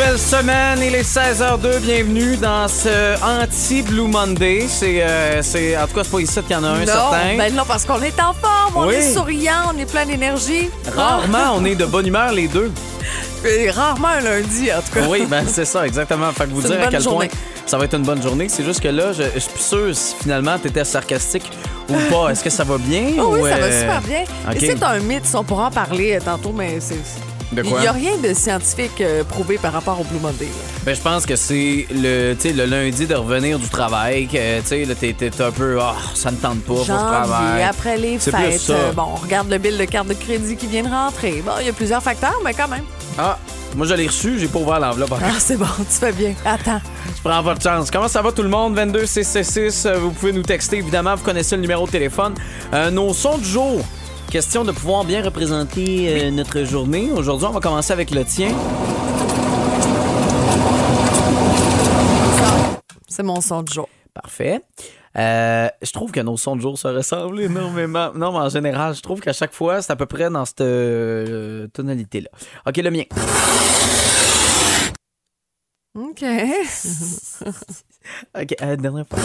nouvelle semaine, il est 16h02, bienvenue dans ce anti-Blue Monday. C'est, euh, c'est, en tout cas, c'est pas ici qu'il y en a un non, certain. ben non, parce qu'on est en forme, on Oui. est souriant, on est plein d'énergie. Rarement, on est de bonne humeur les deux. Rarement un lundi, en tout cas. Oui, ben c'est ça, exactement. Fait que vous C'est dire à quel journée. point ça va être une bonne journée. C'est juste que là, je, je suis plus sûr si finalement t'étais sarcastique ou pas. Est-ce que ça va bien? Oh oui, ou, ça va euh, super bien. OK. Et c'est un mythe, on pourra en parler euh, tantôt, mais c'est. De Il n'y a rien de scientifique euh, prouvé par rapport au Blue Monday. là. Ben, je pense que c'est le, tu sais, le lundi de revenir du travail, que tu sais, là, t'es, t'es un peu, ah, ça ne tente pas, faut que je Janvier, travaille. après les C'est plus fêtes, ça. euh, bon, on regarde le bill de carte de crédit qui vient de rentrer. Bon, il y a plusieurs facteurs, mais quand même. Ah, moi je l'ai reçu, j'ai pas ouvert l'enveloppe encore. Ah, c'est bon, tu fais bien. Attends. Je prends votre chance. Comment ça va tout le monde? 22 666, euh, vous pouvez nous texter évidemment, vous connaissez le numéro de téléphone. Euh, nos sons du jour. Question de pouvoir bien représenter euh, notre journée. Aujourd'hui, on va commencer avec le tien. C'est mon son du jour. Parfait. Euh, je trouve que nos sons de jour se ressemblent énormément. Non, mais en général, je trouve qu'à chaque fois, c'est à peu près dans cette euh, tonalité-là. OK, le mien. OK. OK, euh, dernière fois.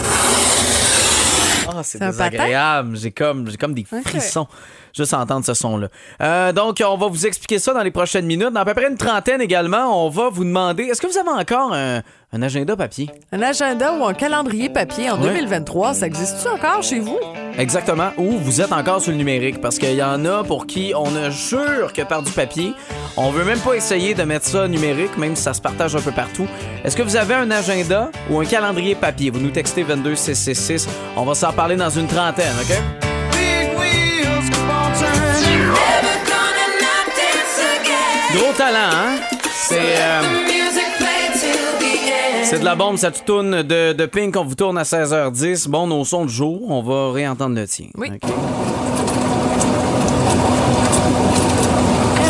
Ah, c'est désagréable. J'ai comme, j'ai comme des frissons juste à entendre ce son-là. Euh, donc, on va vous expliquer ça dans les prochaines minutes. Dans à peu près une trentaine également, on va vous demander est-ce que vous avez encore un, un agenda papier? Un agenda ou un calendrier papier en Ouais. 2023, ça existe-tu encore chez vous? Exactement. Ou vous êtes encore sur le numérique parce qu'il y en a pour qui on ne jure que par du papier. On veut même pas essayer de mettre ça numérique, même si ça se partage un peu partout. Est-ce que vous avez un agenda ou un calendrier papier? Vous nous textez 22666. On va s'en parler dans une trentaine, OK? Gros talent, hein? C'est euh, c'est de la bombe, ça tourne de, de Pink. On vous tourne à 16h10. Bon, nos sons de jour, on va réentendre le tien. Oui. OK?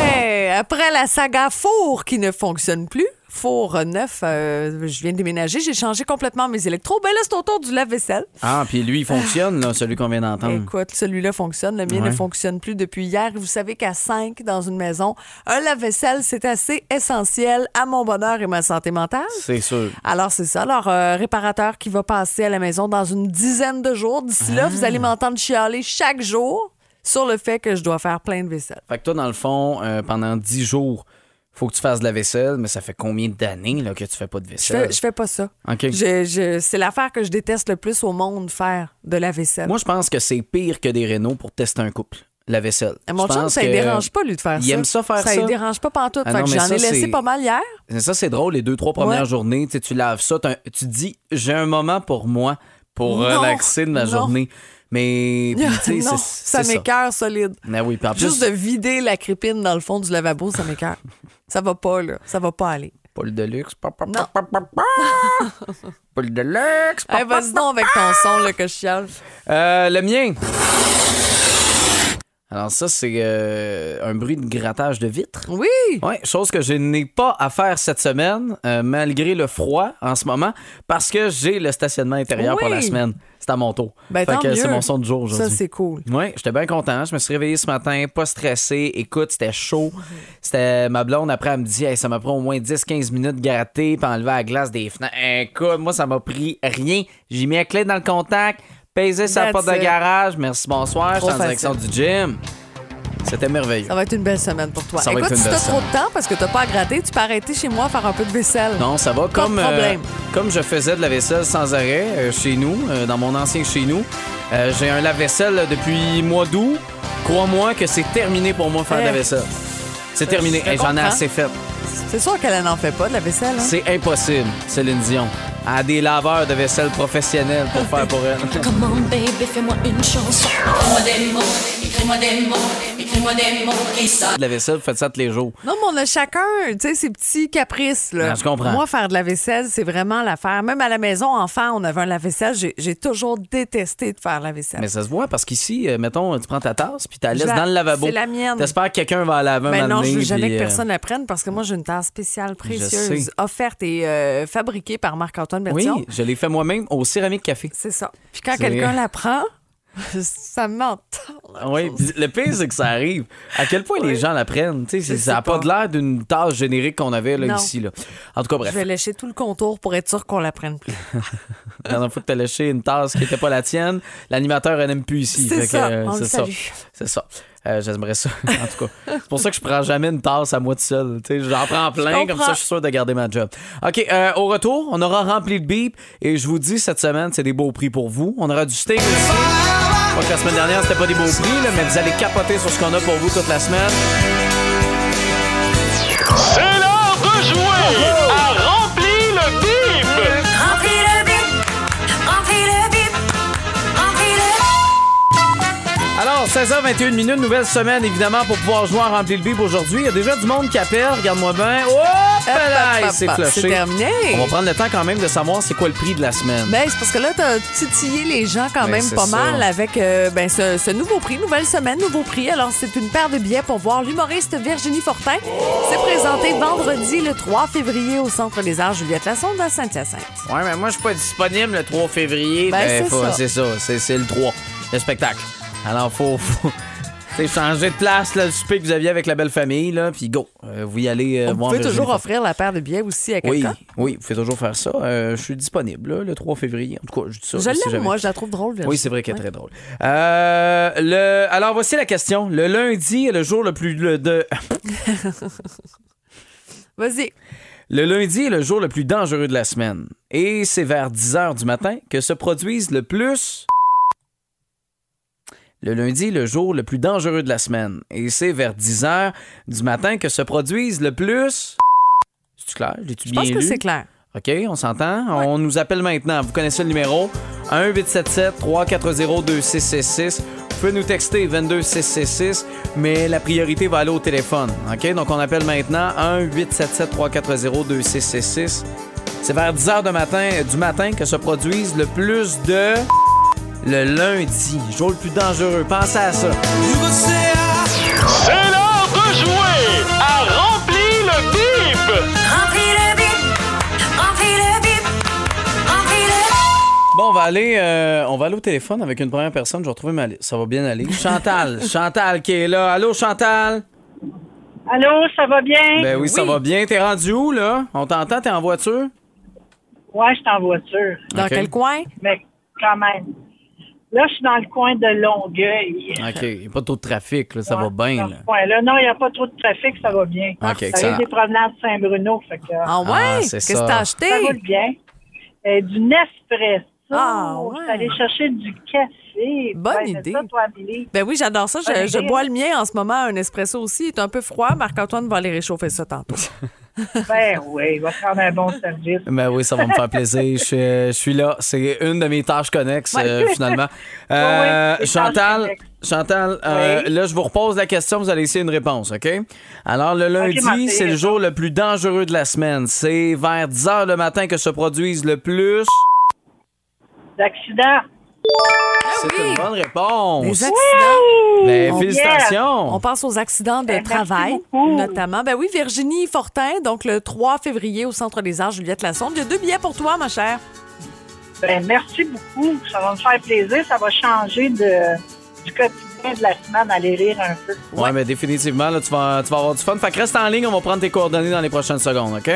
Hey, après la saga four qui ne fonctionne plus, four neuf, euh, je viens de déménager, j'ai changé complètement mes électros. Ben là, c'est autour du lave-vaisselle. Ah, puis lui, il fonctionne, là, celui qu'on vient d'entendre. Écoute, celui-là fonctionne. Le mien Ouais. ne fonctionne plus depuis hier. Vous savez qu'à 5 dans une maison, un lave-vaisselle, c'est assez essentiel à mon bonheur et ma santé mentale. C'est sûr. Alors, c'est ça. Alors, euh, réparateur qui va passer à la maison dans une dizaine de jours. D'ici là, vous Ah. allez m'entendre chialer chaque jour sur le fait que je dois faire plein de vaisselle. Fait que toi, dans le fond, euh, pendant 10 jours, faut que tu fasses de la vaisselle, mais ça fait combien d'années là, que tu fais pas de Je vaisselle? fais, je fais pas ça. Je- je- c'est l'affaire que je déteste le plus au monde, faire de la vaisselle. Moi, je pense que c'est pire que des rénaux pour tester un couple, la vaisselle. Et mon chum, ça ne dérange pas, lui, de faire il ça. aime ça faire ça. Ça ne dérange pas pantoute. Ah non, j'en ai laissé pas mal hier. Ça, c'est drôle, les deux, trois premières Ouais. journées, tu laves ça, tu te dis, j'ai un moment pour moi, pour Non, relaxer de ma non. journée. Mais, puis, non, ça m'écœure solide. Mais oui, puis en plus, Juste de vider la crépine dans le fond du lavabo, ça m'écœure. ça va pas, là. Ça va pas aller. Paul de luxe. pa, pa, pa. Paul de luxe. pa, Hey, pa, vas-y donc avec ton son, là, que je chiale. Euh, le mien. Alors ça, c'est euh, un bruit de grattage de vitre. Oui! Oui, chose que je n'ai pas à faire cette semaine, euh, malgré le froid en ce moment, parce que j'ai le stationnement intérieur pour la semaine. C'est à mon tour. Ben, Fait que c'est mon son du jour Ça, aujourd'hui. c'est cool. Oui, j'étais bien content. Je me suis réveillé ce matin, pas stressé. Écoute, c'était chaud. C'était ma blonde. Après, elle me dit Hey, ça m'a pris au moins 10-15 minutes de gratter puis enlever la glace des fenêtres. Écoute, moi, ça m'a pris rien. J'ai mis la clé dans le contact, pesé sa porte de garage. Merci, bonsoir. Je suis en direction du gym. C'était merveilleux. Ça va être une belle semaine pour toi. Ça va Écoute, être une si t'as trop de temps parce que t'as pas à gratter, tu peux arrêter chez moi faire un peu de vaisselle. Non, ça va. Pas de Comme, euh, comme je faisais de la vaisselle sans arrêt euh, chez nous, euh, dans mon ancien chez nous, euh, j'ai un lave-vaisselle depuis mois d'août. Crois-moi que c'est terminé pour moi faire de la Eh. vaisselle. C'est terminé. Hey, J'en ai assez fait. C'est sûr qu'elle n'en fait pas de la vaisselle. Hein? C'est impossible, Céline Dion. Elle a des laveurs de vaisselle professionnels pour faire pour elle. Come on baby, fais-moi une chanson. Écris-moi des mots, écris-moi des mots, écris-moi des mots qui sortent. de la vaisselle, vous faites ça tous les jours. Non, mais on a chacun, tu sais, ses petits caprices. Là. Non, je comprends. Moi, faire de la vaisselle, c'est vraiment l'affaire. Même à la maison, enfant, on avait un lave-vaisselle. J'ai, j'ai toujours détesté de faire la vaisselle. Mais ça se voit parce qu'ici, euh, mettons, tu prends ta tasse puis tu la laisses la- dans le lavabo. c'est la mienne. T'espères que quelqu'un va la laver Mais moment non, je veux jamais que euh, personne la prenne parce que moi, j'ai une tasse spéciale précieuse, offerte et euh, fabriquée par Marc-Antoine Oui, Bertillon. je l'ai fait moi-même au céramique café. C'est ça. Puis quand C'est- quelqu'un la prend, Ça m'entend. Oui, le pire, c'est que ça arrive. À quel point les gens l'apprennent. Tu sais, Je c'est- ça n'a pas pas. de l'air d'une tâche générique qu'on avait là, Non. ici. Là. En tout cas, Je bref. vais lécher tout le contour pour être sûr qu'on la prenne plus. La dernière fois que tu as lâché une tasse qui n'était pas la tienne, l'animateur n'aime plus ici. C'est ça, euh, c'est ça. salue. C'est ça. Euh, J'aimerais ça, en tout cas. C'est pour ça que je prends jamais une tasse à moi tout seul. Tu sais, J'en prends plein, Je comme ça je suis sûr de garder ma job. OK, euh, au retour, on aura rempli le beep et je vous dis, cette semaine, c'est des beaux prix pour vous. On aura du steak aussi. Pas que la semaine dernière, c'était pas des beaux prix, là, mais vous allez capoter sur ce qu'on a pour vous toute la semaine. C'est l'heure de jouer à Rempli le bip! Remplis le bip, remplis le bip, remplis le Alors, 16h21 minutes, nouvelle semaine, évidemment, pour pouvoir jouer à remplir le bip aujourd'hui. Il y a déjà du monde qui appelle, regarde-moi bien. Hop Hop, c'est flushé. C'est terminé. On va prendre le temps quand même de savoir c'est quoi le prix de la semaine. Ben, c'est parce que là, t'as titillé les gens quand Ben, même pas ça. mal avec euh, ben, ce, ce nouveau prix, nouvelle semaine, nouveau prix. Alors, c'est une paire de billets pour voir l'humoriste Virginie Fortin. C'est présenté vendredi, le 3 février, au Centre des Arts Juliette Lassonde à Saint-Hyacinthe. Ouais, mais moi, je suis pas disponible le 3 février. Ben, ça. C'est ça, c'est le 3, le spectacle. Alors, faut, faut tu sais, changer de place, là, le souper que vous aviez avec la belle famille, là, puis go. Euh, vous y allez euh, Vous pouvez toujours offrir la paire de billets aussi à Oui, quelqu'un? oui, vous pouvez toujours faire ça. Euh, je suis disponible là, le 3 février. En tout cas, je dis ça. Je l'aime, moi, je la trouve drôle. Oui, c'est vrai qu'elle est Ouais. très drôle. Euh, le... Alors, voici la question. Le lundi est le jour le plus le- de... Vas-y. Le lundi est le jour le plus dangereux de la semaine. Et c'est vers 10 h du matin que se produisent le plus. Le lundi est le jour le plus dangereux de la semaine. Et c'est vers 10 h du matin que se produisent le plus. C'est clair? L'ai-tu Je bien pense que c'est clair. OK, on s'entend? On nous appelle maintenant. Vous connaissez le numéro? 1-877-340-2666. Vous pouvez nous texter 22666, mais la priorité va aller au téléphone. OK? Donc, on appelle maintenant 1-877-340-2666. C'est vers 10 h de matin, du matin que se produisent le plus de. Le lundi, jour le plus dangereux. Pensez à ça. C'est l'heure de jouer à Rempli le bip! Remplis le bip, remplis le bip, remplis le Bon, on va aller, euh, on va aller au téléphone avec une première personne. Je vais retrouver ma liste. Ça va bien aller. Chantal, Chantal qui est là. Allô, Chantal? Allô, ça va bien? Ben oui, ça va bien. T'es rendu où, là? On t'entend, t'es en voiture? Ouais, je suis en voiture, Dans quel coin? mais quand même. Là, je suis dans le coin de Longueuil. OK. Il n'y a pas trop de trafic, là. Ça va bien, là. Non, il n'y a pas trop de trafic, ça va bien. OK, Ça arrive des promenades Saint-Bruno, fait que Ah ouais? Ah, c'est Qu'est-ce que t'as acheté? ça roule bien. Euh, du Nespresso. Ah, ouais. Je suis allée chercher du café. Bonne Ouais, idée. ça, toi, Amélie? Ben oui, j'adore ça. Je, je bois le mien en ce moment, un espresso aussi. Il est un peu froid. Marc-Antoine va aller réchauffer ça tantôt. Ben oui, il va prendre un bon service. Ben oui, ça va me faire plaisir. Je, suis- je suis là. C'est une de mes tâches connexes, euh, finalement. Euh, Oui, Chantal. Chantal euh, Oui. là, je vous repose la question. Vous allez essayer une réponse, OK? Alors, le lundi, c'est le jour le plus dangereux de la semaine. C'est vers 10 h le matin que se produisent le plus. D'accident. C'est oui. une bonne réponse. Les accidents. Ben, On- félicitations. On pense aux accidents de Ben, merci travail, beaucoup. notamment. Ben oui, Virginie Fortin, donc le 3 février au Centre des Arts Juliette Lassonde. Il y a deux billets pour toi, ma chère. Ben, merci beaucoup. Ça va me faire plaisir. Ça va changer de, du quotidien de la semaine, aller rire un peu. Ouais, mais définitivement, là, tu, vas, tu vas avoir du fun. Fait que reste en ligne, on va prendre tes coordonnées dans les prochaines secondes, OK?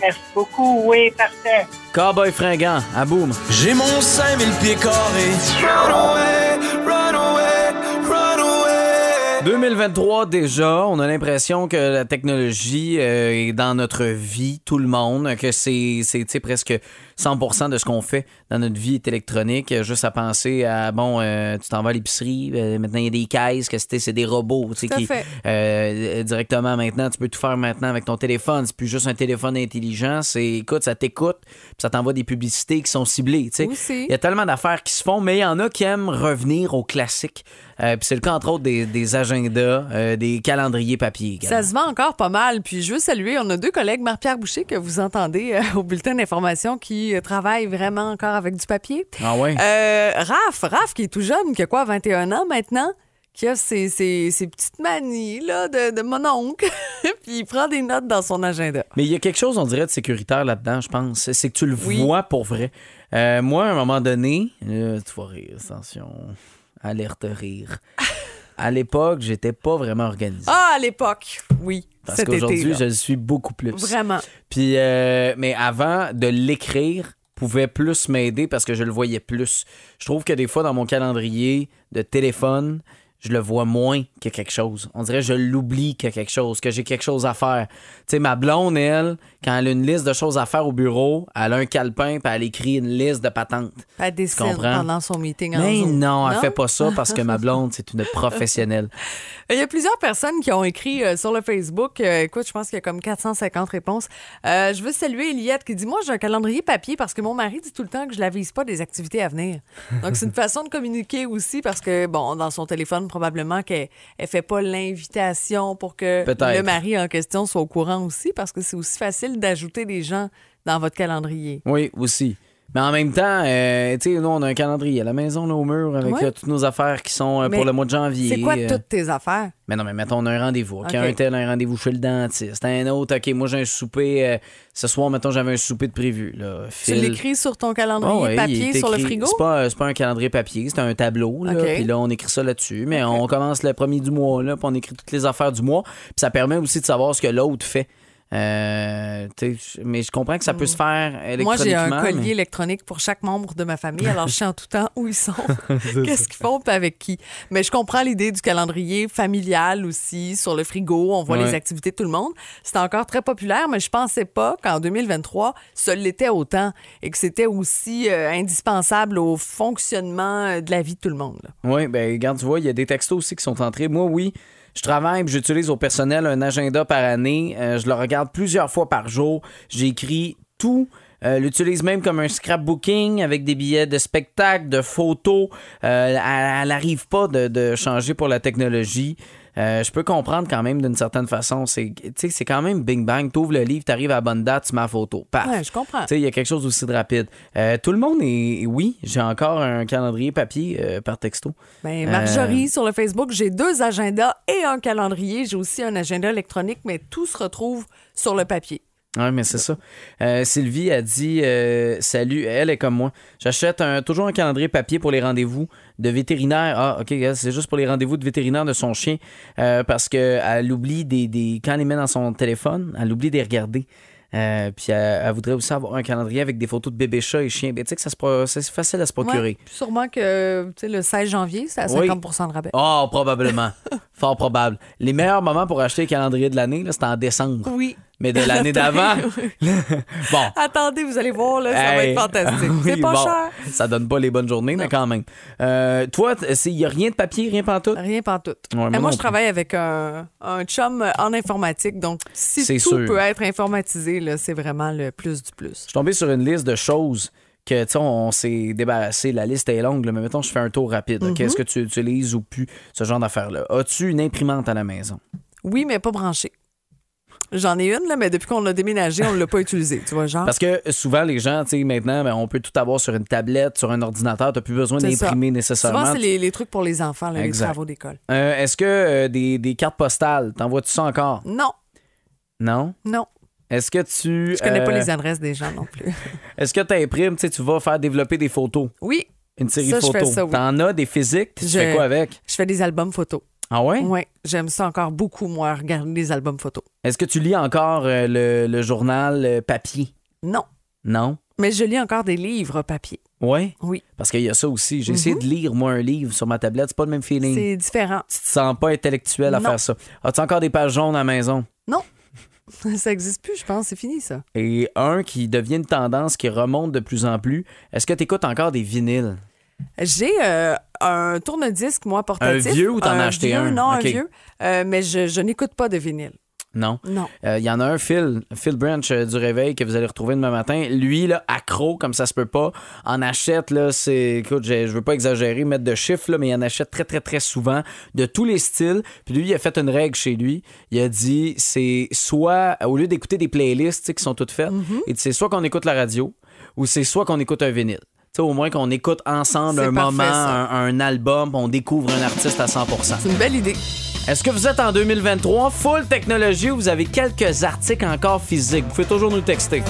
Merci beaucoup. Oui, parfait. Cowboy fringant, à boum. J'ai mon 5000 pieds carrés. Run away, run away, run away. 2023 déjà, on a l'impression que la technologie euh, est dans notre vie, tout le monde, que c'est presque 100% de ce qu'on fait dans notre vie est électronique. Euh, Juste à penser à, bon, euh, tu t'en vas à l'épicerie, euh, maintenant il y a des caisses, que c'est des robots, tu sais, qui fait. euh, directement maintenant, tu peux tout faire maintenant avec ton téléphone. C'est plus juste un téléphone intelligent, c'est, écoute, ça t'écoute, puis ça t'envoie des publicités qui sont ciblées, tu sais. Il y a tellement d'affaires qui se font, mais il y en a qui aiment revenir au classique. Puis c'est le cas, entre autres, des, des agendas, des calendriers papier. également. Ça se vend encore pas mal. Puis je veux saluer, on a deux collègues, Marc-Pierre Boucher, que vous entendez au bulletin d'information, qui euh, travaillent vraiment encore avec du papier. Ah ouais? Euh, Raph, Raph, qui est tout jeune, qui a quoi, 21 ans maintenant, qui a ses, ses- ses petites manies là, de, de mon oncle. Puis il prend des notes dans son agenda. Mais il y a quelque chose, on dirait, de sécuritaire là-dedans, je pense. C'est que tu le Oui. vois pour vrai. Euh, moi, à un moment donné, euh, tu vas rire, attention. alerte rire. À l'époque, j'étais pas vraiment organisé. Ah, à l'époque, oui. Parce qu'aujourd'hui, je le suis beaucoup plus. Vraiment. Puis, euh, mais avant de l'écrire, pouvait plus m'aider parce que je le voyais plus. Je trouve que des fois, dans mon calendrier de téléphone, je le vois moins que quelque chose. On dirait que je l'oublie que quelque chose, que j'ai quelque chose à faire. Tu sais, ma blonde, elle, quand elle a une liste de choses à faire au bureau, elle a un calepin puis elle écrit une liste de patentes. Elle comprends? pendant son meeting en Mais non, elle fait pas ça parce que ma blonde, c'est une professionnelle. Il y a plusieurs personnes qui ont écrit euh, sur le Facebook. Euh, écoute, je pense qu'il y a comme 450 réponses. Euh, je veux saluer Eliette qui dit Moi, j'ai un calendrier papier parce que mon mari dit tout le temps que je l'avise pas des activités à venir. Donc, c'est une façon de communiquer aussi parce que, bon, dans son téléphone, probablement qu'elle ne fait pas l'invitation pour que le mari en question soit au courant aussi parce que c'est aussi facile d'ajouter des gens dans votre calendrier. Oui, aussi. Mais en même temps, euh, tu sais, nous, on a un calendrier à la maison, là, au mur, avec Ouais. euh, toutes nos affaires qui sont euh, pour le mois de janvier. C'est quoi Euh, toutes tes affaires? Mais non, mais mettons, on a un rendez-vous. OK, OK. Un tel, un rendez-vous chez le dentiste. Un autre, OK, moi, j'ai un souper. ce soir, mettons, j'avais un souper de prévu. Là. Tu l'écris sur ton calendrier ouais, papier sur le frigo? C'est pas, c'est pas un calendrier papier, c'est un tableau. Là. Puis là, on écrit ça là-dessus. Mais on commence le premier du mois, là, puis on écrit toutes les affaires du mois. Puis ça permet aussi de savoir ce que l'autre fait. Euh, mais je comprends que ça peut se faire Mm. Moi, j'ai électroniquement. un collier mais- électronique pour chaque membre de ma famille, alors je sais en tout temps où ils sont, qu'est-ce qu'ils font, puis avec qui. Mais je comprends l'idée du calendrier familial aussi, sur le frigo, on voit Ouais. les activités de tout le monde. C'est encore très populaire, mais je pensais pas qu'en 2023, ça l'était autant et que c'était aussi euh, indispensable au fonctionnement euh, de la vie de tout le monde. Oui, ben regarde, tu vois, il y a des textos aussi qui sont entrés. Moi, oui, je travaille j'utilise au personnel un agenda par année. Euh, je le regarde plusieurs fois par jour. J'écris tout. Euh, l'utilise même comme un scrapbooking avec des billets de spectacle, de photos. Euh, elle n'arrive pas de changer pour la technologie. Euh, je peux comprendre quand même d'une certaine façon. C'est quand même bing bang. Tu ouvres le livre, tu arrives à la bonne date, tu mets la photo. Paf. Ouais, je comprends. Il y a quelque chose aussi de rapide. Euh, tout le monde est. Oui, j'ai encore un calendrier papier euh, par texto. Ben, Marjorie, sur le Facebook, j'ai deux agendas et un calendrier. J'ai aussi un agenda électronique, mais tout se retrouve sur le papier. Oui, mais c'est ça. Euh, Sylvie a dit euh, Salut, elle est comme moi. J'achète un- toujours un calendrier papier pour les rendez-vous de vétérinaire. Ah, OK, c'est juste pour les rendez-vous de vétérinaire de son chien. euh, parce qu'elle oublie des, des. Quand elle les met dans son téléphone, elle oublie de les regarder. Euh, puis elle, elle voudrait aussi avoir un calendrier avec des photos de bébés chats et chiens. Ben, tu sais que ça c'est facile à se procurer. Ouais, sûrement que le 16 janvier, c'est à Oui. 50 de rabais. Oh, probablement. Fort probable. Les meilleurs moments pour acheter le calendrier de l'année, là, c'est en décembre. Oui. Mais de l'année d'avant. bon. Attendez, vous allez voir, là, ça va être fantastique. Oui, c'est pas bon, cher. Ça donne pas les bonnes journées, mais quand même. Euh, toi, il n'y a rien de papier, rien pantoute? Rien pantoute. Ouais, moi Et moi, je travaille avec un, un chum en informatique, donc si tout sûr. peut être informatisé, c'est vraiment le plus du plus. Je suis tombé sur une liste de choses que, tu sais, on s'est débarrassé. La liste est longue, là, mais mettons, je fais un tour rapide. Mm-hmm. OK? Est-ce que tu utilises ou plus ce genre d'affaires-là? As-tu une imprimante à la maison? Oui, mais pas branché. J'en ai une, là, mais depuis qu'on l'a déménagé, on ne l'a pas utilisée. Tu vois, genre. Parce que souvent, les gens, tu sais, maintenant, ben, on peut tout avoir sur une tablette, sur un ordinateur. Tu n'as plus besoin d'imprimer nécessairement. Souvent, c'est les, les trucs pour les enfants, là, les travaux d'école. Euh, Est-ce que euh, des, des cartes postales, t'envoies-tu ça encore? Non, Non? non. Est-ce que tu. Je connais pas euh, les adresses des gens non plus. Est-ce que tu imprimes, tu vas faire développer des photos, Oui, une série de photos? oui. T'en as des physiques? Tu Je- fais quoi avec? je fais des albums photos. Ah ouais? Oui, j'aime ça encore beaucoup, moi, regarder les albums photos. Est-ce que tu lis encore euh, le, le journal euh, papier? Non, Non? mais je lis encore des livres papier. Ouais? Oui, Parce qu'il y a ça aussi. J'ai essayé de lire, moi, un livre sur ma tablette. C'est pas le même feeling. c'est différent. Tu te sens pas intellectuel à Non. faire ça. As-tu encore des pages jaunes à la maison? Non, ça n'existe plus, je pense. C'est fini, ça. Et un qui devient une tendance qui remonte de plus en plus. Est-ce que tu écoutes encore des vinyles? J'ai euh, un tourne-disque, moi, portatif. Un vieux ou t'en as acheté vieux, un? Non, un vieux. Euh, mais je, je n'écoute pas de vinyle. Non? Non. Il y en a un, Phil, Phil Branch euh, du Réveil, que vous allez retrouver demain matin. Lui, là, accro, comme ça se peut pas, en achète, là, c'est. Écoute, je veux pas exagérer, mettre de chiffres, là, mais il en achète très, très, très souvent, de tous les styles. Puis lui, il a fait une règle chez lui. Il a dit, c'est soit, au lieu d'écouter des playlists qui sont toutes faites, Mm-hmm. c'est soit qu'on écoute la radio, ou c'est soit qu'on écoute un vinyle. Sais, au moins qu'on écoute ensemble un parfait, moment, un, un album, on découvre un artiste à 100% C'est une belle idée. est-ce que vous êtes en 2023 full technologie ou vous avez quelques articles encore physiques? Vous pouvez toujours nous texter.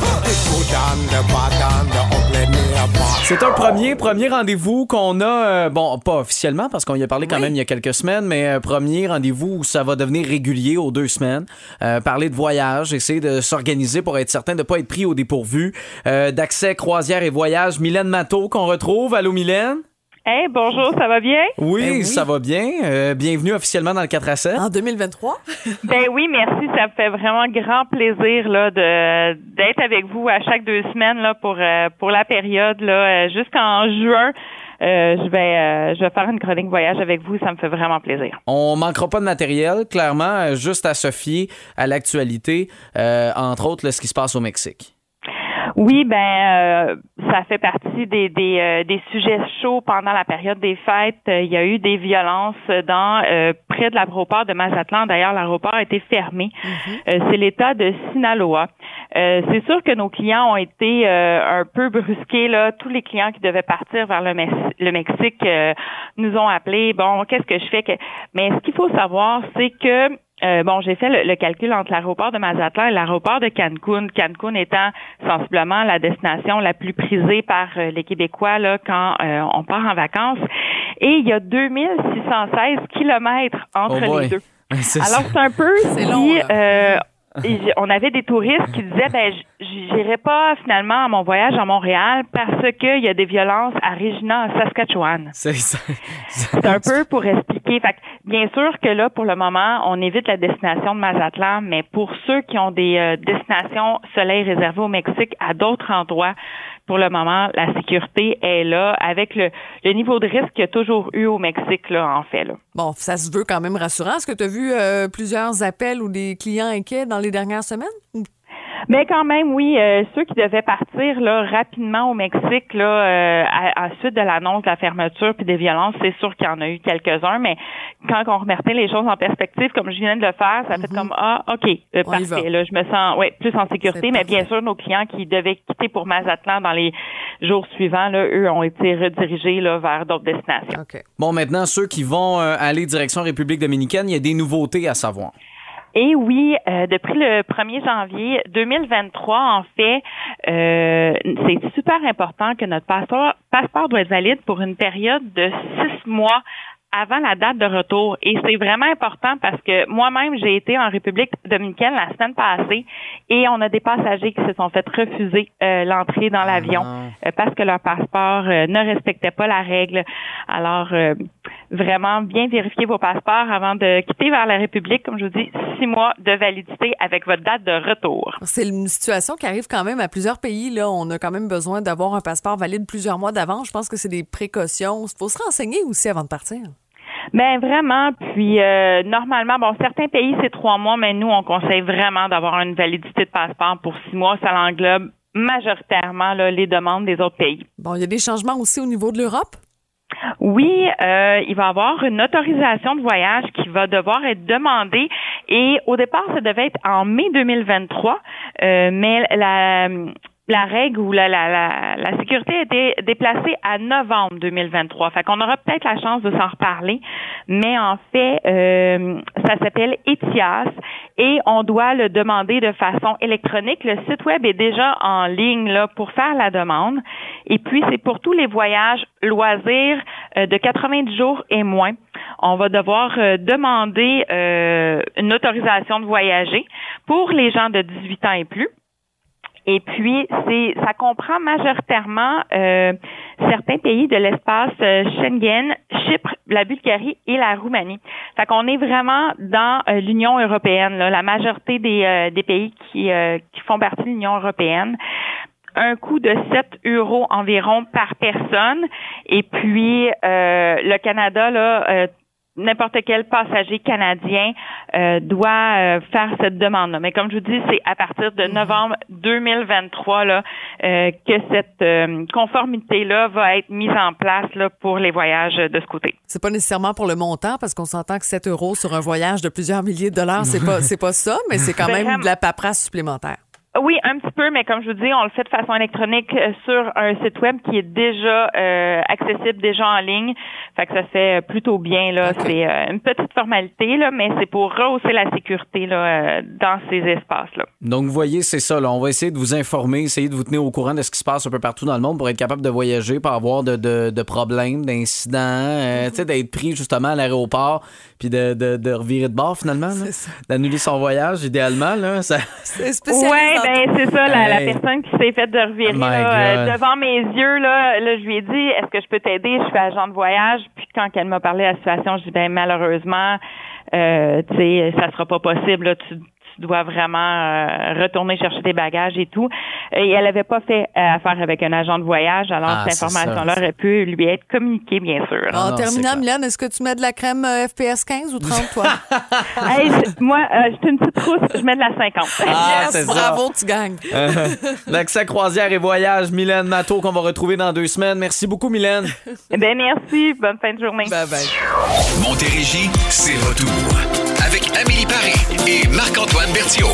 C'est un premier, premier rendez-vous qu'on a, euh, bon, pas officiellement, parce qu'on y a parlé quand Oui. même il y a quelques semaines, mais un premier rendez-vous où ça va devenir régulier aux deux semaines. Euh, parler de voyage, essayer de s'organiser pour être certain de ne pas être pris au dépourvu. Euh, D'accès, croisière et voyage, Mylène Matteau qu'on retrouve. Allô, Mylène? Hey, bonjour, ça va bien? Oui, oui. ça va bien. Euh, bienvenue officiellement dans le 4 à 7. En 2023? Ben oui, merci. Ça me fait vraiment grand plaisir là de d'être avec vous à chaque deux semaines là pour euh, pour la période là euh, jusqu'en juin. Euh, je vais euh, je vais faire une chronique voyage avec vous. Ça me fait vraiment plaisir. On manquera pas de matériel, clairement, juste à se fier à l'actualité, euh, entre autres là, ce qui se passe au Mexique. Oui, ben euh, ça fait partie des des, euh, des sujets chauds pendant la période des fêtes. Euh, Il y a eu des violences dans euh, près de l'aéroport de Mazatlan. D'ailleurs, l'aéroport a été fermé. Euh, C'est l'État de Sinaloa. Euh, C'est sûr que nos clients ont été euh, un peu brusqués là. Tous les clients qui devaient partir vers le, Mex- le Mexique euh, nous ont appelés. Bon, qu'est-ce que je fais que Mais ce qu'il faut savoir, c'est que euh, bon, j'ai fait le, le calcul entre l'aéroport de Mazatlan et l'aéroport de Cancun. Cancun étant sensiblement la destination la plus prisée par euh, les Québécois là, quand euh, on part en vacances. Et il y a 2616 kilomètres entre Oh boy. les deux. Alors, c'est un peu C'est si long, euh, et on avait des touristes qui disaient ben j'irai pas finalement à mon voyage à Montréal parce qu'il y a des violences à Regina, en Saskatchewan. c'est ça. C'est un peu pour expliquer. Fait que, bien sûr que là, pour le moment, on évite la destination de Mazatlan, mais pour ceux qui ont des euh, destinations soleil réservées au Mexique à d'autres endroits, pour le moment, la sécurité est là avec le, le niveau de risque qu'il y a toujours eu au Mexique, là, en fait. Bon, ça se veut quand même rassurant. Est-ce que tu as vu euh, plusieurs appels ou des clients inquiets dans les dernières semaines? Mais quand même, oui, euh, ceux qui devaient partir là rapidement au Mexique là, euh, à, à suite de l'annonce de la fermeture puis des violences, c'est sûr qu'il y en a eu quelques-uns, mais quand on remettait les choses en perspective, comme je viens de le faire, ça fait comme ah ok, euh, Mhm. Parfait. Là, je me sens ouais plus en sécurité, mais bien sûr nos clients qui devaient quitter pour Mazatlan dans les jours suivants, là, eux ont été redirigés là vers d'autres destinations. OK. Bon, maintenant, ceux qui vont euh, aller direction République dominicaine, il y a des nouveautés à savoir. Et oui, euh, depuis le 1er janvier 2023, en fait, euh, c'est super important que notre passeport, passeport doit être valide pour une période de six mois avant la date de retour. Et c'est vraiment important parce que moi-même, j'ai été en République dominicaine la semaine passée et on a des passagers qui se sont fait refuser euh, l'entrée dans l'avion euh, parce que leur passeport euh, ne respectait pas la règle. Alors, euh, vraiment bien vérifier vos passeports avant de quitter vers la République. Comme je vous dis, six mois de validité avec votre date de retour. C'est une situation qui arrive quand même à plusieurs pays. Là. On a quand même besoin d'avoir un passeport valide plusieurs mois d'avance. Je pense que c'est des précautions. Il faut se renseigner aussi avant de partir. Ben vraiment. Puis euh, normalement, bon, certains pays c'est trois mois, mais nous on conseille vraiment d'avoir une validité de passeport pour six mois. Ça l'englobe majoritairement là, les demandes des autres pays. Bon, il y a des changements aussi au niveau de l'Europe? Oui, euh, il va avoir une autorisation de voyage qui va devoir être demandée et au départ, ça devait être en mai 2023, euh, mais la la règle ou la, la, la, sécurité a été déplacée à novembre 2023. Fait qu'on aura peut-être la chance de s'en reparler, mais en fait, euh, ça s'appelle ETIAS et on doit le demander de façon électronique. Le site web est déjà en ligne là, pour faire la demande. Et puis, c'est pour tous les voyages loisirs euh, de 90 jours et moins. On va devoir euh, demander euh, une autorisation de voyager pour les gens de 18 ans et plus. Et puis, c'est ça comprend majoritairement euh, certains pays de l'espace euh, Schengen, Chypre, la Bulgarie et la Roumanie. Fait qu'on est vraiment dans euh, l'Union européenne, là, la majorité des, euh, des pays qui, euh, qui font partie de l'Union européenne un coût de 7 euros environ par personne. Et puis, euh, le Canada, là, euh, n'importe quel passager canadien euh, doit euh, faire cette demande-là. Mais comme je vous dis, c'est à partir de novembre 2023 là, euh, que cette euh, conformité-là va être mise en place là, pour les voyages de ce côté. C'est pas nécessairement pour le montant, parce qu'on s'entend que 7 euros sur un voyage de plusieurs milliers de dollars, c'est pas, c'est pas ça, mais c'est quand même de la paperasse supplémentaire. Oui, un petit peu, mais comme je vous dis, on le fait de façon électronique euh, sur un site web qui est déjà euh, accessible, déjà en ligne. Fait que ça se fait plutôt bien. là. C'est euh, une petite formalité, là, mais c'est pour rehausser la sécurité là, euh, dans ces espaces-là. Donc, vous voyez, c'est ça. Là. On va essayer de vous informer, essayer de vous tenir au courant de ce qui se passe un peu partout dans le monde pour être capable de voyager, pas avoir de, de, de problèmes, d'incidents, euh, tu sais, d'être pris justement à l'aéroport, puis de, de, de revirer de bord finalement, d'annuler son voyage idéalement. Là, ça... C'est en- ben c'est ça, la, la personne qui s'est faite de revirer là, euh, devant mes yeux, là, là, je lui ai dit Est-ce que je peux t'aider? Je suis agent de voyage. Puis quand elle m'a parlé de la situation, je dis ben malheureusement, euh, tu sais, ça sera pas possible. Là, tu, tu dois vraiment euh, retourner chercher tes bagages et tout. Et elle avait pas fait euh, affaire avec un agent de voyage, alors Ah, cette information-là aurait pu lui être communiquée, bien sûr. Ah En non, c'est terminant. Mylène, est-ce que tu mets de la crème euh, FPS 15 ou 30, toi? Hey, je- moi, euh, j'étais une petite rousse, je mets de la 50. Ah, yes, c'est ça. bravo, tu gagnes. L'accès croisière et voyage, Mylène Matteau, qu'on va retrouver dans deux semaines. Merci beaucoup, Mylène. ben merci, bonne fin de journée. Bye bye. Montérégie, c'est retour. Amélie Paris et Marc-Antoine Berthiaume.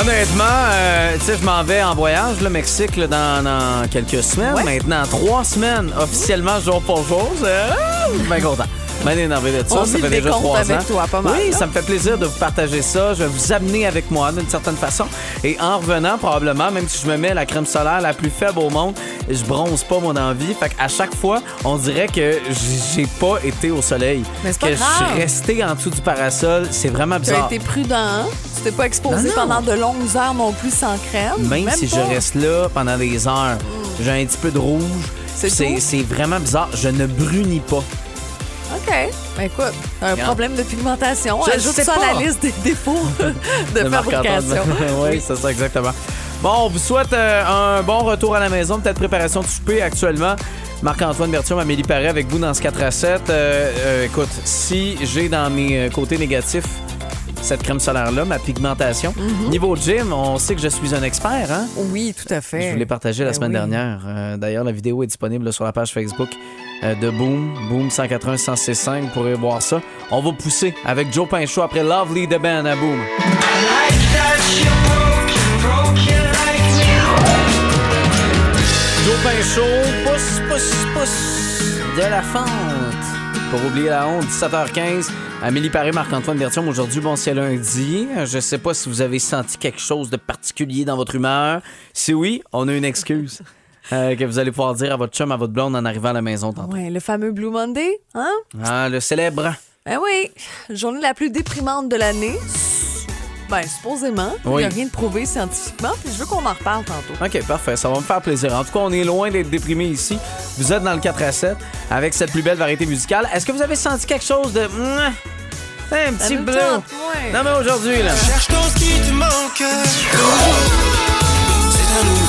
Honnêtement, euh, tu sais, je m'en vais en voyage, le Mexique, là, dans, dans quelques semaines. Maintenant, trois semaines, officiellement, jour pour jour. Euh, je suis bien content. Bien énervé de ça. On ça fait déjà trois avec ans. toi, pas mal, Oui, là. ça me fait plaisir de vous partager ça. Je vais vous amener avec moi d'une certaine façon. Et en revenant, probablement, même si je me mets la crème solaire la plus faible au monde, je bronze pas mon envie. Fait qu'à chaque fois, on dirait que j'ai pas été au soleil. Mais c'est pas que grave. je suis resté en dessous du parasol. C'est vraiment Tu as bizarre. été prudent. hein? Tu t'es pas exposé Non, non. pendant de longues heures non plus sans crème. Même, si pas. je reste là pendant des heures, j'ai un petit peu de rouge. C'est vraiment bizarre. Je ne brunis pas. Ben écoute, un problème de pigmentation. Je Ajoute ça à pas. la liste des défauts de, fabrication. oui, c'est ça, exactement. Bon, on vous souhaite euh, un bon retour à la maison, peut-être préparation de souper actuellement. Marc-Antoine Berthiaume, Amélie Paré avec vous dans ce 4 à 7. Euh, euh, écoute, si j'ai dans mes côtés négatifs cette crème solaire-là, ma pigmentation, Mhm. niveau gym, on sait que je suis un expert, hein? Oui, tout à fait. Je vous l'ai partagé la Ben semaine oui. dernière. Euh, D'ailleurs, la vidéo est disponible sur la page Facebook de Boom, Boom 180 165. Vous pourrez voir ça. On va pousser avec Joe Pinchot après Lovely de Ben à Boom. Joe Pinchot, pousse, pousse, pousse de la fente. Pour oublier la honte, 17h15. Amélie Paré, Marc-Antoine Bertium. Aujourd'hui, bon, c'est lundi. Je sais pas si vous avez senti quelque chose de particulier dans votre humeur. Si oui, on a une excuse euh, que vous allez pouvoir dire à votre chum, à votre blonde en arrivant à la maison tantôt. Ouais, le fameux Blue Monday, hein? Ah, le célèbre. Ben oui, journée la plus déprimante de l'année. Ben, supposément. Il Oui. n'y a rien de prouvé scientifiquement, puis je veux qu'on en reparle tantôt. OK, parfait. Ça va me faire plaisir. En tout cas, on est loin d'être déprimé ici. Vous êtes dans le 4 à 7 avec cette plus belle variété musicale. Est-ce que vous avez senti quelque chose de. Mouah, Un petit bleu? Non, mais aujourd'hui, là. Cherche dans ce qui te manque. C'est un nouveau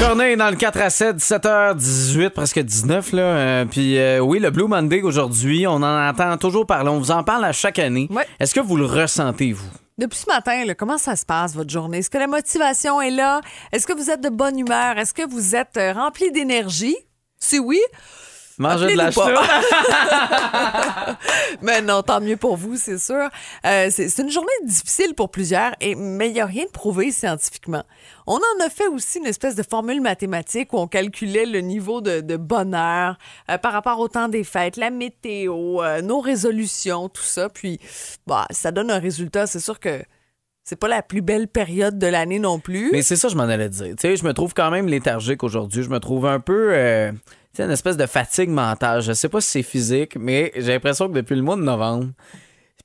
Corneille dans le 4 à 7, 17h18, presque 19. Là. Euh, puis euh, oui, le Blue Monday aujourd'hui, on en entend toujours parler. On vous en parle à chaque année. Ouais. Est-ce que vous le ressentez, vous? Depuis ce matin, là, comment ça se passe, votre journée? Est-ce que la motivation est là? Est-ce que vous êtes de bonne humeur? Est-ce que vous êtes euh, rempli d'énergie? Si oui, Manger de la mais non, tant mieux pour vous, c'est sûr. Euh, c'est une journée difficile pour plusieurs, et, mais il n'y a rien de prouvé scientifiquement. On en a fait aussi une espèce de formule mathématique où on calculait le niveau de, de bonheur euh, par rapport au temps des fêtes, la météo, euh, nos résolutions, tout ça. Puis, bah, ça donne un résultat. C'est sûr que c'est pas la plus belle période de l'année non plus. Mais c'est ça, je m'en allais dire. Tu sais, je me trouve quand même léthargique aujourd'hui. Je me trouve un peu. euh, tu une espèce de fatigue mentale. Je sais pas si c'est physique, mais j'ai l'impression que depuis le mois de novembre.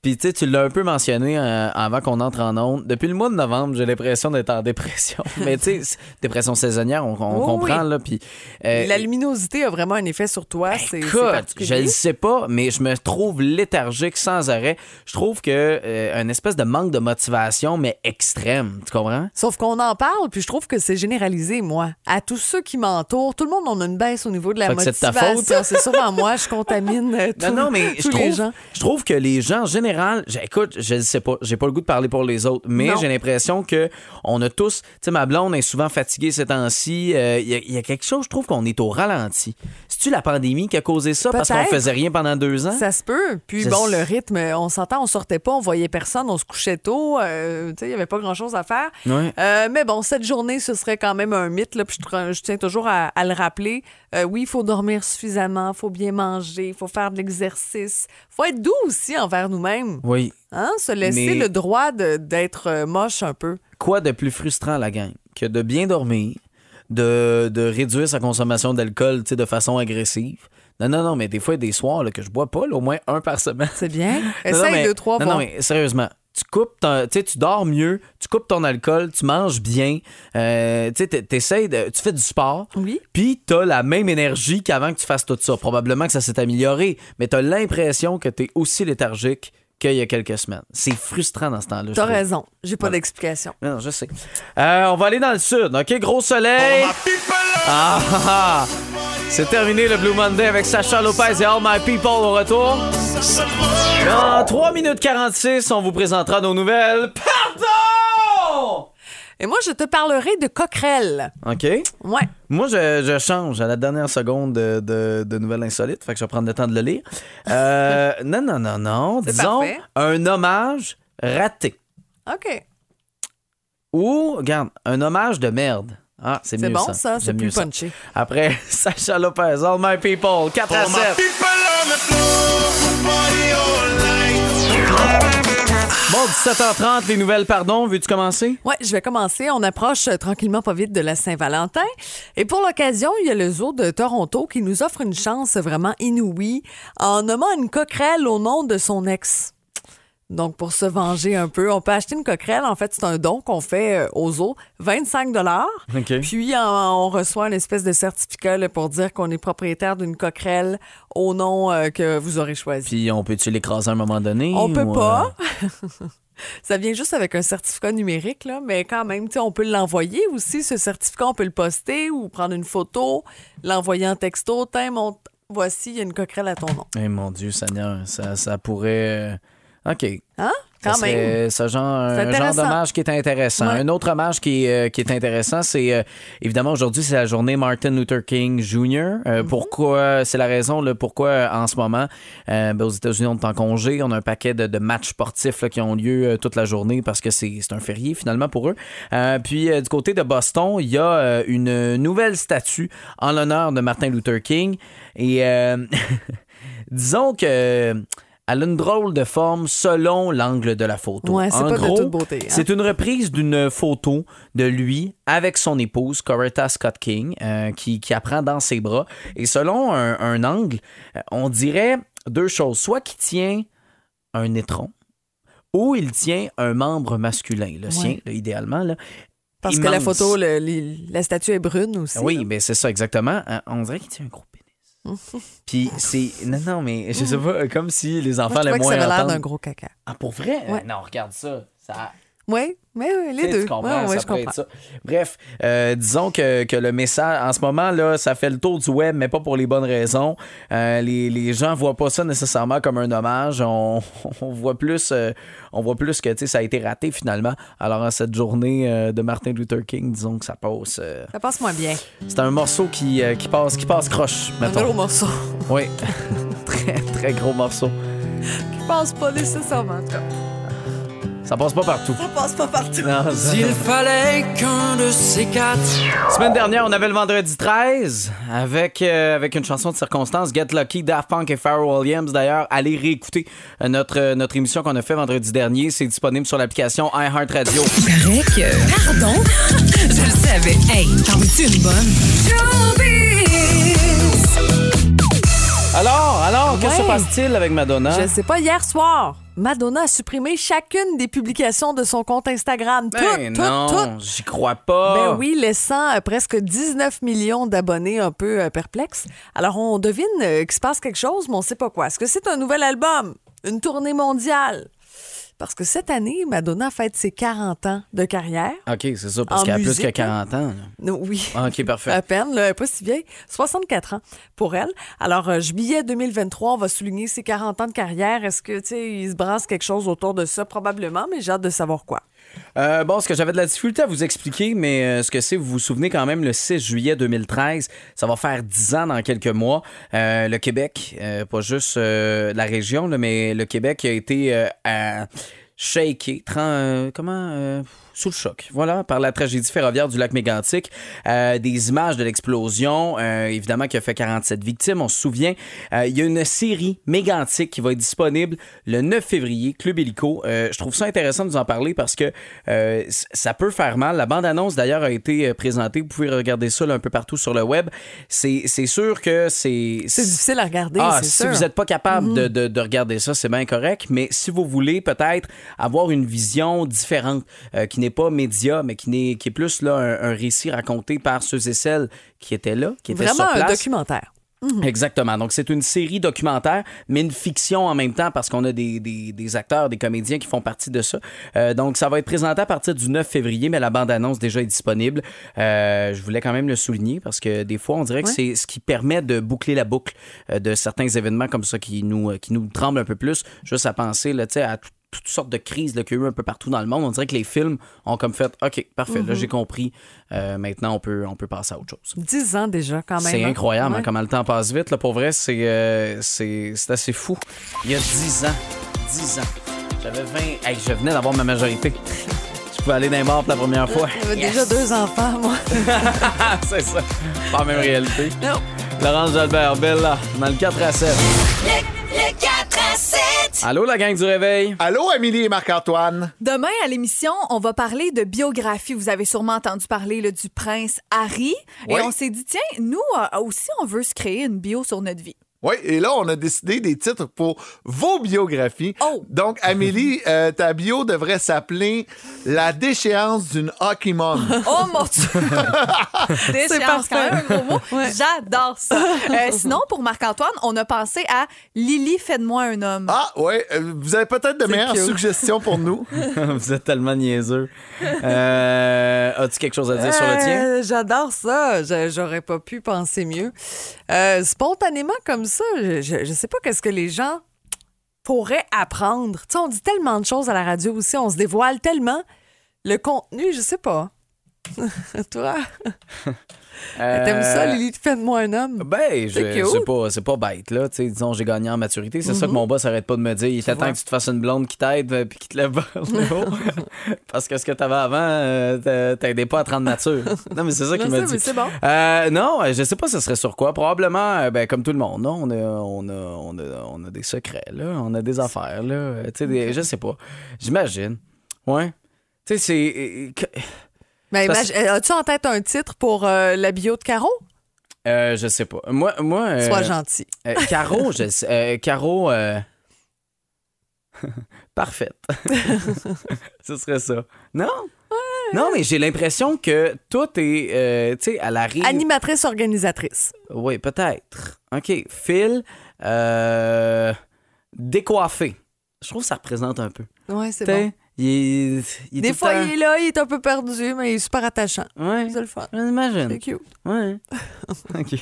Puis, tu sais, tu l'as un peu mentionné euh, avant qu'on entre en onde. Depuis le mois de novembre, j'ai l'impression d'être en dépression. mais, tu sais, dépression saisonnière, on, on Oui, comprend, oui. là. Puis. euh, la luminosité a vraiment un effet sur toi. c'est je le sais pas, mais je me trouve léthargique sans arrêt. Je trouve que euh, un espèce de manque de motivation, mais extrême. Tu comprends? Sauf qu'on en parle, puis je trouve que c'est généralisé, moi. À tous ceux qui m'entourent, tout le monde en a une baisse au niveau de la Fait que c'est de ta motivation. faute. C'est sûrement moi, je contamine euh, Non, non, mais je tous les trouve, gens. je trouve que les gens, généralement, général, je ne sais pas, j'ai pas le goût de parler pour les autres, mais j'ai l'impression que on a tous, tu sais, ma blonde est souvent fatiguée ces temps-ci. euh, Il y, a- il y a quelque chose, je trouve qu'on est au ralenti. C'est-tu la pandémie qui a causé ça parce qu'on faisait rien pendant deux ans? Ça se peut. Puis Je bon, le rythme, on s'entend, on sortait pas, on voyait personne, on se couchait tôt. euh, tu sais, il y avait pas grand-chose à faire. Ouais. Euh, mais bon, cette journée, ce serait quand même un mythe. Là, puis je, tiens toujours à, à le rappeler. Oui, il faut dormir suffisamment, il faut bien manger, il faut faire de l'exercice. Il faut être doux aussi envers nous-mêmes. Oui. Hein? Se laisser Mais- le droit d'être euh, moche un peu. Quoi de plus frustrant, la gang, que de bien dormir, de, de réduire sa consommation d'alcool tu sais, de façon agressive? Non, non, non, mais des fois, il y a des soirs là, que je bois pas, là, au moins un par semaine. C'est bien. Essaye mais- deux, trois Non, fois. non, mais sérieusement, tu coupes ton- tu sais, tu dors mieux, tu coupes ton alcool, tu manges bien, euh, tu de, tu fais du sport, Oui. puis t'as la même énergie qu'avant que tu fasses tout ça. Probablement que ça s'est amélioré, mais t'as l'impression que t'es aussi léthargique qu'il y a quelques semaines. C'est frustrant dans ce temps-là. T'as raison. J'ai pas Voilà. d'explication. Non, je sais. Euh, on va aller dans le sud, OK? Gros soleil. Ah, ah, ah. C'est terminé le Blue Monday avec Sacha Lopez et All My People au retour. Dans 3 minutes 46, on vous présentera nos nouvelles. Pardon! Et moi, je te parlerai de coquerelles. OK. Ouais. Moi, je, je change à la dernière seconde de, de, de nouvelles insolites. Fait que je vais prendre le temps de le lire. Euh, non, non, non, non. Disons parfait. un hommage raté. OK. Ou, regarde, un hommage de merde. Ah, c'est C'est mieux bon, ça. ça. C'est plus mieux ça. punché. Après, Sacha Lopez, All My People, 4 à 7. Bon, 17h30, les nouvelles, pardon. Veux-tu commencer? Ouais, je vais commencer. On approche euh, tranquillement pas vite de la Saint-Valentin. Et pour l'occasion, il y a le zoo de Toronto qui nous offre une chance vraiment inouïe en nommant une coquerelle au nom de son ex. Donc, pour se venger un peu, on peut acheter une coquerelle. En fait, c'est un don qu'on fait euh, au zoo, 25 OK. Puis, en- on reçoit une espèce de certificat là, pour dire qu'on est propriétaire d'une coquerelle au nom euh, que vous aurez choisi. Puis, on peut-tu l'écraser à un moment donné? On peut ou, euh, pas. Ça vient juste avec un certificat numérique, là, mais quand même, tu sais, on peut l'envoyer aussi, ce certificat, on peut le poster ou prendre une photo, l'envoyer en texto. Tiens, mon... voici, il y a une coquerelle à ton nom. Eh mon Dieu, Seigneur, ça, ça pourrait. euh, OK. Hein? Quand même. Ce genre, un genre d'hommage qui est intéressant. Ouais. Un autre hommage qui est, euh, qui est intéressant, c'est euh, évidemment aujourd'hui, c'est la journée Martin Luther King Jr. Euh, Pourquoi C'est la raison là, pourquoi euh, en ce moment, euh, ben, aux États-Unis, on est en congé. On a un paquet de, de matchs sportifs là, qui ont lieu euh, toute la journée parce que c'est c'est un férié finalement pour eux. Euh, puis euh, du côté de Boston, il y a euh, une nouvelle statue en l'honneur de Martin Luther King. Et euh, disons que. Elle a une drôle de forme selon l'angle de la photo. Ouais, c'est En pas de gros, toute beauté, hein. C'est une reprise d'une photo de lui avec son épouse, Coretta Scott King, euh, qui, qui apprend dans ses bras. Et selon un, un angle, euh, on dirait deux choses. Soit qu'il tient un étron, ou il tient un membre masculin, le sien, là, idéalement. Là, Parce que la photo, le- la statue est brune aussi. Oui, là. mais c'est ça, exactement. Euh, On dirait qu'il tient un gros. Puis c'est. Non, non, mais je sais pas, comme si les Moi, enfants je que moins ça avait l'air entendre. d'un gros caca. Ah, pour vrai? Ouais. Non, regarde ça. Ça, Oui, mais oui, les deux. Tu comprends, Ouais, ouais, ça je comprends. ça. Bref, euh, disons que, que le message, en ce moment, là, ça fait le tour du web, mais pas pour les bonnes raisons. Euh, les, les gens voient pas ça nécessairement comme un hommage. On, on voit plus, euh, on voit plus que tu sais, ça a été raté finalement. Alors, en cette journée euh, de Martin Luther King, disons que ça passe. Ça passe moins bien. c'est un morceau qui, qui, passe, qui passe croche, Un mettons. gros morceau Oui. très, très gros morceau. qui passe pas nécessairement. en tout cas. Ça passe pas partout. Ça passe pas partout. Non, ça- S'il fallait qu'un de ces quatre Semaine dernière, on avait le vendredi 13 avec, euh, avec une chanson de circonstance, Get Lucky, Daft Punk et Pharrell Williams. D'ailleurs, allez réécouter notre, euh, notre émission qu'on a fait vendredi dernier. C'est disponible sur l'application iHeartRadio. Paraît que. Pardon? Je le savais. Hey, t'en veux-tu une bonne? Se passe-t-il avec Madonna? Je sais pas, hier soir, Madonna a supprimé chacune des publications de son compte Instagram. Ben toutes, toutes, non, toutes. j'y crois pas. Ben oui, laissant euh, presque 19 millions d'abonnés un peu euh, perplexes. Alors, on devine euh, qu'il se passe quelque chose, mais on sait pas quoi. Est-ce que c'est un nouvel album? Une tournée mondiale? Parce que cette année, Madonna fête ses 40 ans de carrière. OK, c'est ça, parce qu'elle a plus que 40 ans. là. Non, oui. OK, parfait. À peine, là, pas si vieille. 64 ans pour elle. Alors, euh, juillet 2023, on va souligner ses 40 ans de carrière. Est-ce que, tu sais, il se brasse quelque chose autour de ça? Probablement, mais j'ai hâte de savoir quoi. Euh, bon, ce que j'avais de la difficulté à vous expliquer, mais euh, ce que c'est, vous vous souvenez quand même, le 6 juillet 2013, ça va faire 10 ans dans quelques mois. Euh, le Québec, pas juste la région, mais le Québec a été shaké, comment, sous le choc, voilà, par la tragédie ferroviaire du lac Mégantic. Euh, des images de l'explosion, euh, évidemment, qui a fait 47 victimes, on se souvient. Euh, Il y a une série Mégantic qui va être disponible le 9 février, Club Illico. Je trouve ça intéressant de vous en parler parce que ça peut faire mal. La bande-annonce, d'ailleurs, a été présentée. Vous pouvez regarder ça là, un peu partout sur le web. C'est sûr que c'est... C'est difficile à regarder, Ah, si sûr. vous n'êtes pas capable de, de- de regarder ça, c'est bien correct. Mais si vous voulez peut-être avoir une vision différente, qui n'est pas média, mais qui, n'est, qui est plus là, un, un récit raconté par ceux et celles qui étaient là, qui étaient Vraiment sur un place. documentaire. Exactement. Donc, c'est une série documentaire, mais une fiction en même temps parce qu'on a des, des- des acteurs, des comédiens qui font partie de ça. Euh, donc, ça va être présenté à partir du 9 février, mais la bande-annonce déjà est disponible. Euh, je voulais quand même le souligner parce que des fois, on dirait que c'est ce qui permet de boucler la boucle euh, de certains événements comme ça qui nous, qui nous tremblent un peu plus. Juste à penser là, tu sais, à tout- toutes sortes de crises là, qu'il y a eu un peu partout dans le monde. On dirait que les films ont comme fait OK, parfait, là j'ai compris. Euh, maintenant, on peut, on peut passer à autre chose. 10 ans déjà, quand même. C'est hein? incroyable hein, Ouais. comment le temps passe vite. Là, pour vrai, c'est euh, c'est c'est assez fou. Il y a 10 ans. 10 ans. J'avais 20. Hey, je venais d'avoir ma majorité. Je pouvais aller dans les la première fois. J'avais déjà deux enfants, moi. C'est ça. Pas la même réalité. Non. Laurence Jalbert, Bella, dans le 4 à 7. Le 4 à 7. Allô, la gang du réveil? Allô, Amélie et Marc-Antoine? Demain, à l'émission, on va parler de biographie. Vous avez sûrement entendu parler là, du prince Harry. Oui. Et on s'est dit, tiens, nous euh, aussi, on veut se créer une bio sur notre vie. Oui, et là, on a décidé des titres pour vos biographies. Oh. Donc, Amélie, euh, ta bio devrait s'appeler La déchéance d'une hockey mom. Oh mon Dieu! Déchéance, quand même un gros mot. J'adore ça. Euh, sinon, pour Marc-Antoine, on a pensé à Lily, fais-de-moi un homme. Ah, oui, vous avez peut-être de meilleures cute. suggestions pour nous. Vous êtes tellement niaiseux. Euh, As-tu quelque chose à dire sur le tien? Euh, J'adore ça. Je- J'aurais pas pu penser mieux. Euh, spontanément comme ça, je, je, je sais pas qu'est-ce que les gens pourraient apprendre. Tu sais, on dit tellement de choses à la radio aussi, on se dévoile tellement. Le contenu, je sais pas. Toi, t'aimes ça, Euh, Lily, fais de moi un homme? Ben, je- C'est pas, c'est pas bête, là. Tu sais, disons, j'ai gagné en maturité. C'est ça que mon boss arrête pas de me dire. Il était temps que tu te fasses une blonde qui t'aide euh, puis qui te lève vers le haut. Parce que ce que t'avais avant, euh, t'a- t'aidais pas à te rendre nature. Non, mais c'est ça qu'il m'a dit. c'est bon. Euh, non, je sais pas ce serait sur quoi. Probablement, euh, ben, comme tout le monde, non? On, a, on, a, on, a, on a des secrets, là. On a des affaires, là. Euh, des- je sais pas. J'imagine. Ouais. Tu sais, c'est. Euh, que- Mais imagine- as-tu en tête un titre pour euh, la bio de Caro? euh, je sais pas. Moi. moi euh, Sois gentil. Euh, Caro, je sais- euh, Caro, euh, parfaite. Ce serait ça. Non? Non, mais j'ai l'impression que tout est, euh, tu sais, à la rive. Animatrice organisatrice. Oui, peut-être. OK. Phil, euh, décoiffé. Je trouve que ça représente un peu. Ouais, c'est bon. Il est, il est Des fois, temps- il est là, il est un peu perdu, mais il est super attachant. Ouais, C'est le fun. j'imagine. C'est cute. Ouais. OK.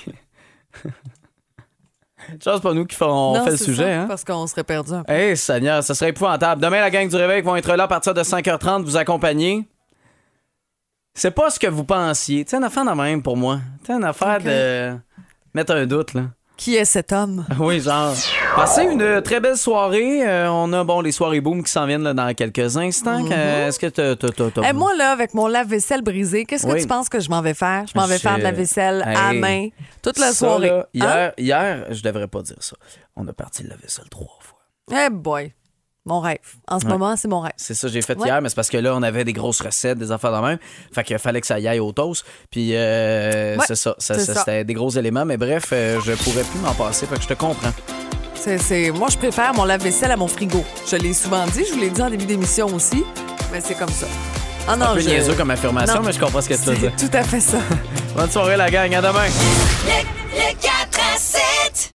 Chance pas nous qui ferons Non, fait le sujet, ça, hein? Parce qu'on serait perdu peu. Hey, Seigneur, ça serait épouvantable. Demain, la gang du réveil vont être là à partir de 5h30, vous accompagner. C'est pas ce que vous pensiez. C'est une affaire de même pour moi. C'est une affaire de mettre un doute, là. Qui est cet homme? Oui, genre. Passez une très belle soirée. Euh, on a, bon, les soirées boom qui s'en viennent là, dans quelques instants. Euh, Est-ce que t'as- t'as- Eh, moi, là, avec mon lave-vaisselle brisé, qu'est-ce que Oui. tu penses que je m'en vais faire? Je m'en vais faire de la vaisselle à Hey. main toute la Ça, soirée. là, hier, Hein? hier, je devrais pas dire ça. On a parti la vaisselle trois fois. Eh boy, mon rêve. En ce Ouais. moment, c'est mon rêve. C'est ça que j'ai fait Ouais. hier, mais c'est parce que là, on avait des grosses recettes, des affaires de même. Fait qu'il fallait que ça y aille au toast. Puis euh, Ouais, c'est ça. C'était des gros éléments, mais bref, euh, je pourrais plus m'en passer. Fait que je te comprends. C'est, Moi, je préfère mon lave-vaisselle à mon frigo. Je l'ai souvent dit, je vous l'ai dit en début d'émission aussi, mais c'est comme ça. Ah un peu je- niaiseux comme affirmation, Non. mais je comprends ce que tu veux dire. C'est tout à fait ça. Bonne soirée, la gang. À demain. Le, le